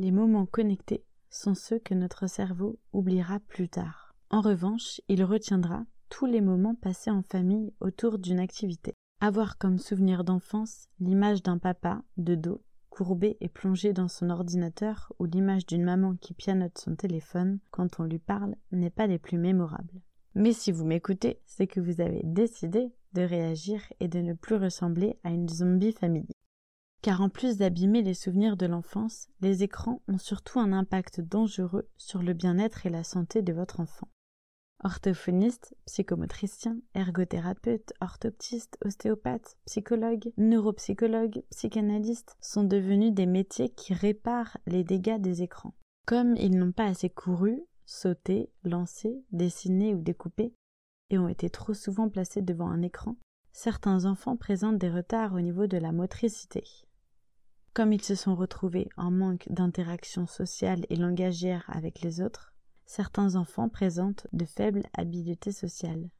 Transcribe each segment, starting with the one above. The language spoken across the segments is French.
Les moments connectés sont ceux que notre cerveau oubliera plus tard. En revanche, il retiendra tous les moments passés en famille autour d'une activité. Avoir comme souvenir d'enfance l'image d'un papa, de dos, courbé et plongé dans son ordinateur ou l'image d'une maman qui pianote son téléphone quand on lui parle n'est pas les plus mémorables. Mais si vous m'écoutez, c'est que vous avez décidé de réagir et de ne plus ressembler à une zombie famille. Car en plus d'abîmer les souvenirs de l'enfance, les écrans ont surtout un impact dangereux sur le bien-être et la santé de votre enfant. Orthophoniste, psychomotricien, ergothérapeute, orthoptiste, ostéopathe, psychologue, neuropsychologue, psychanalyste sont devenus des métiers qui réparent les dégâts des écrans. Comme ils n'ont pas assez couru, sauté, lancé, dessiné ou découpé, et ont été trop souvent placés devant un écran, certains enfants présentent des retards au niveau de la motricité. Comme ils se sont retrouvés en manque d'interaction sociale et langagière avec les autres, certains enfants présentent de faibles habiletés sociales.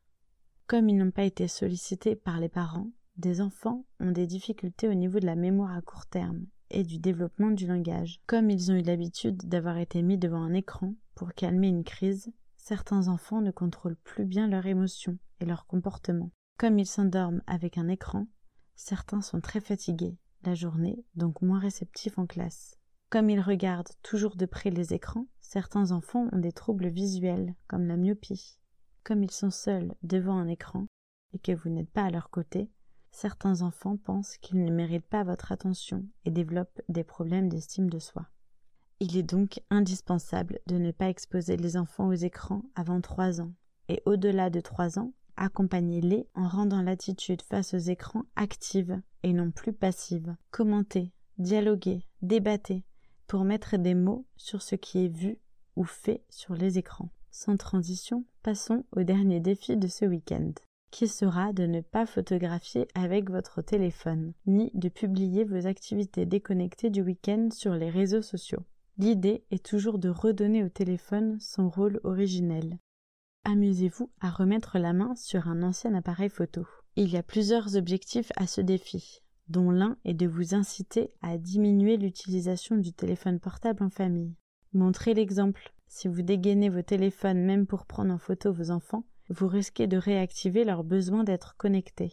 Comme ils n'ont pas été sollicités par les parents, des enfants ont des difficultés au niveau de la mémoire à court terme et du développement du langage. Comme ils ont eu l'habitude d'avoir été mis devant un écran pour calmer une crise, certains enfants ne contrôlent plus bien leurs émotions et leur comportement. Comme ils s'endorment avec un écran, certains sont très fatigués la journée, donc moins réceptifs en classe. Comme ils regardent toujours de près les écrans, certains enfants ont des troubles visuels, comme la myopie. Comme ils sont seuls devant un écran, et que vous n'êtes pas à leur côté, certains enfants pensent qu'ils ne méritent pas votre attention et développent des problèmes d'estime de soi. Il est donc indispensable de ne pas exposer les enfants aux écrans avant trois ans, et au-delà de trois ans, accompagnez-les en rendant l'attitude face aux écrans active et non plus passive. Commentez, dialoguez, débattez, pour mettre des mots sur ce qui est vu ou fait sur les écrans. Sans transition, passons au dernier défi de ce week-end, qui sera de ne pas photographier avec votre téléphone, ni de publier vos activités déconnectées du week-end sur les réseaux sociaux. L'idée est toujours de redonner au téléphone son rôle originel. Amusez-vous à remettre la main sur un ancien appareil photo. Il y a plusieurs objectifs à ce défi dont l'un est de vous inciter à diminuer l'utilisation du téléphone portable en famille. Montrez l'exemple. Si vous dégainez vos téléphones même pour prendre en photo vos enfants, vous risquez de réactiver leur besoin d'être connectés.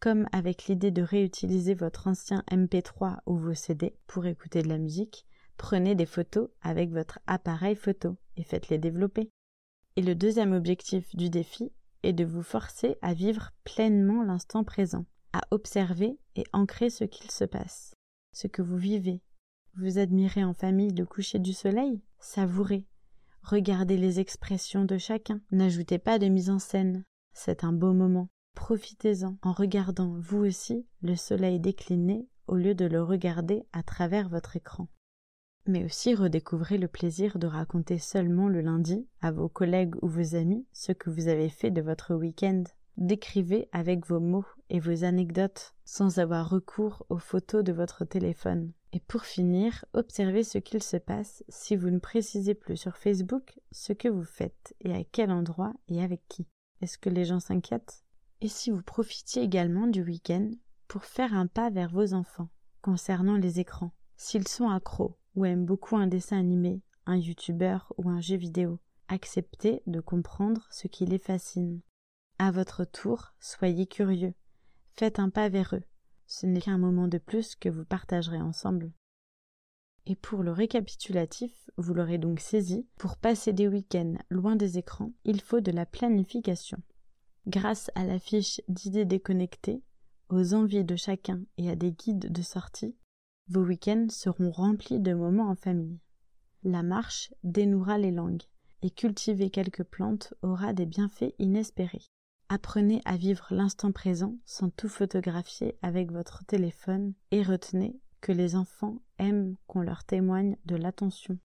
Comme avec l'idée de réutiliser votre ancien MP3 ou vos CD pour écouter de la musique, prenez des photos avec votre appareil photo et faites-les développer. Et le deuxième objectif du défi est de vous forcer à vivre pleinement l'instant présent à observer et ancrer ce qu'il se passe, ce que vous vivez. Vous admirez en famille le coucher du soleil? Savourez. Regardez les expressions de chacun. N'ajoutez pas de mise en scène. C'est un beau moment. Profitez-en en regardant vous aussi le soleil décliner au lieu de le regarder à travers votre écran. Mais aussi redécouvrez le plaisir de raconter seulement le lundi à vos collègues ou vos amis ce que vous avez fait de votre week-end. Décrivez avec vos mots et vos anecdotes sans avoir recours aux photos de votre téléphone. Et pour finir, observez ce qu'il se passe si vous ne précisez plus sur Facebook ce que vous faites et à quel endroit et avec qui. Est-ce que les gens s'inquiètent? Et si vous profitiez également du week-end pour faire un pas vers vos enfants concernant les écrans, s'ils sont accros ou aiment beaucoup un dessin animé, un youtubeur ou un jeu vidéo, acceptez de comprendre ce qui les fascine. À votre tour, soyez curieux. Faites un pas vers eux. Ce n'est qu'un moment de plus que vous partagerez ensemble. Et pour le récapitulatif, vous l'aurez donc saisi, pour passer des week-ends loin des écrans, il faut de la planification. Grâce à la fiche d'idées déconnectées, aux envies de chacun et à des guides de sortie, vos week-ends seront remplis de moments en famille. La marche dénouera les langues, et cultiver quelques plantes aura des bienfaits inespérés. Apprenez à vivre l'instant présent sans tout photographier avec votre téléphone et retenez que les enfants aiment qu'on leur témoigne de l'attention.